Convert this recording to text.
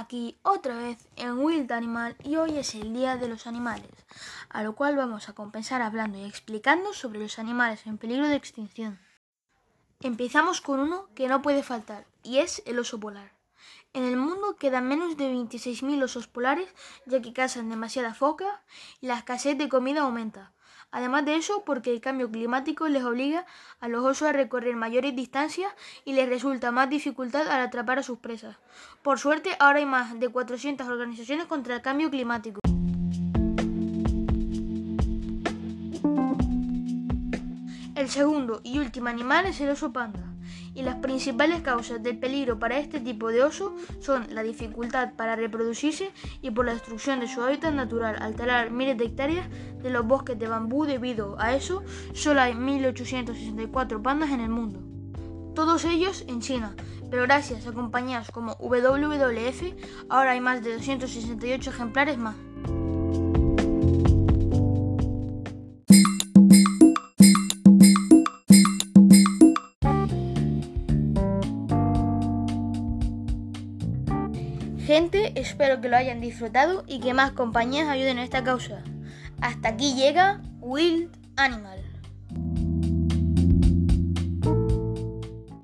aquí otra vez en Wild Animal y hoy es el Día de los Animales, a lo cual vamos a compensar hablando y explicando sobre los animales en peligro de extinción. Empezamos con uno que no puede faltar y es el oso polar. En el mundo quedan menos de 26.000 osos polares ya que cazan demasiada foca y la escasez de comida aumenta. Además de eso, porque el cambio climático les obliga a los osos a recorrer mayores distancias y les resulta más dificultad al atrapar a sus presas. Por suerte, ahora hay más de 400 organizaciones contra el cambio climático. El segundo y último animal es el oso panda y las principales causas del peligro para este tipo de oso son la dificultad para reproducirse y por la destrucción de su hábitat natural, alterar miles de hectáreas de los bosques de bambú. Debido a eso, solo hay 1864 pandas en el mundo. Todos ellos en China, pero gracias a compañías como WWF, ahora hay más de 268 ejemplares más. Gente, espero que lo hayan disfrutado y que más compañías ayuden a esta causa. Hasta aquí llega Wild Animal.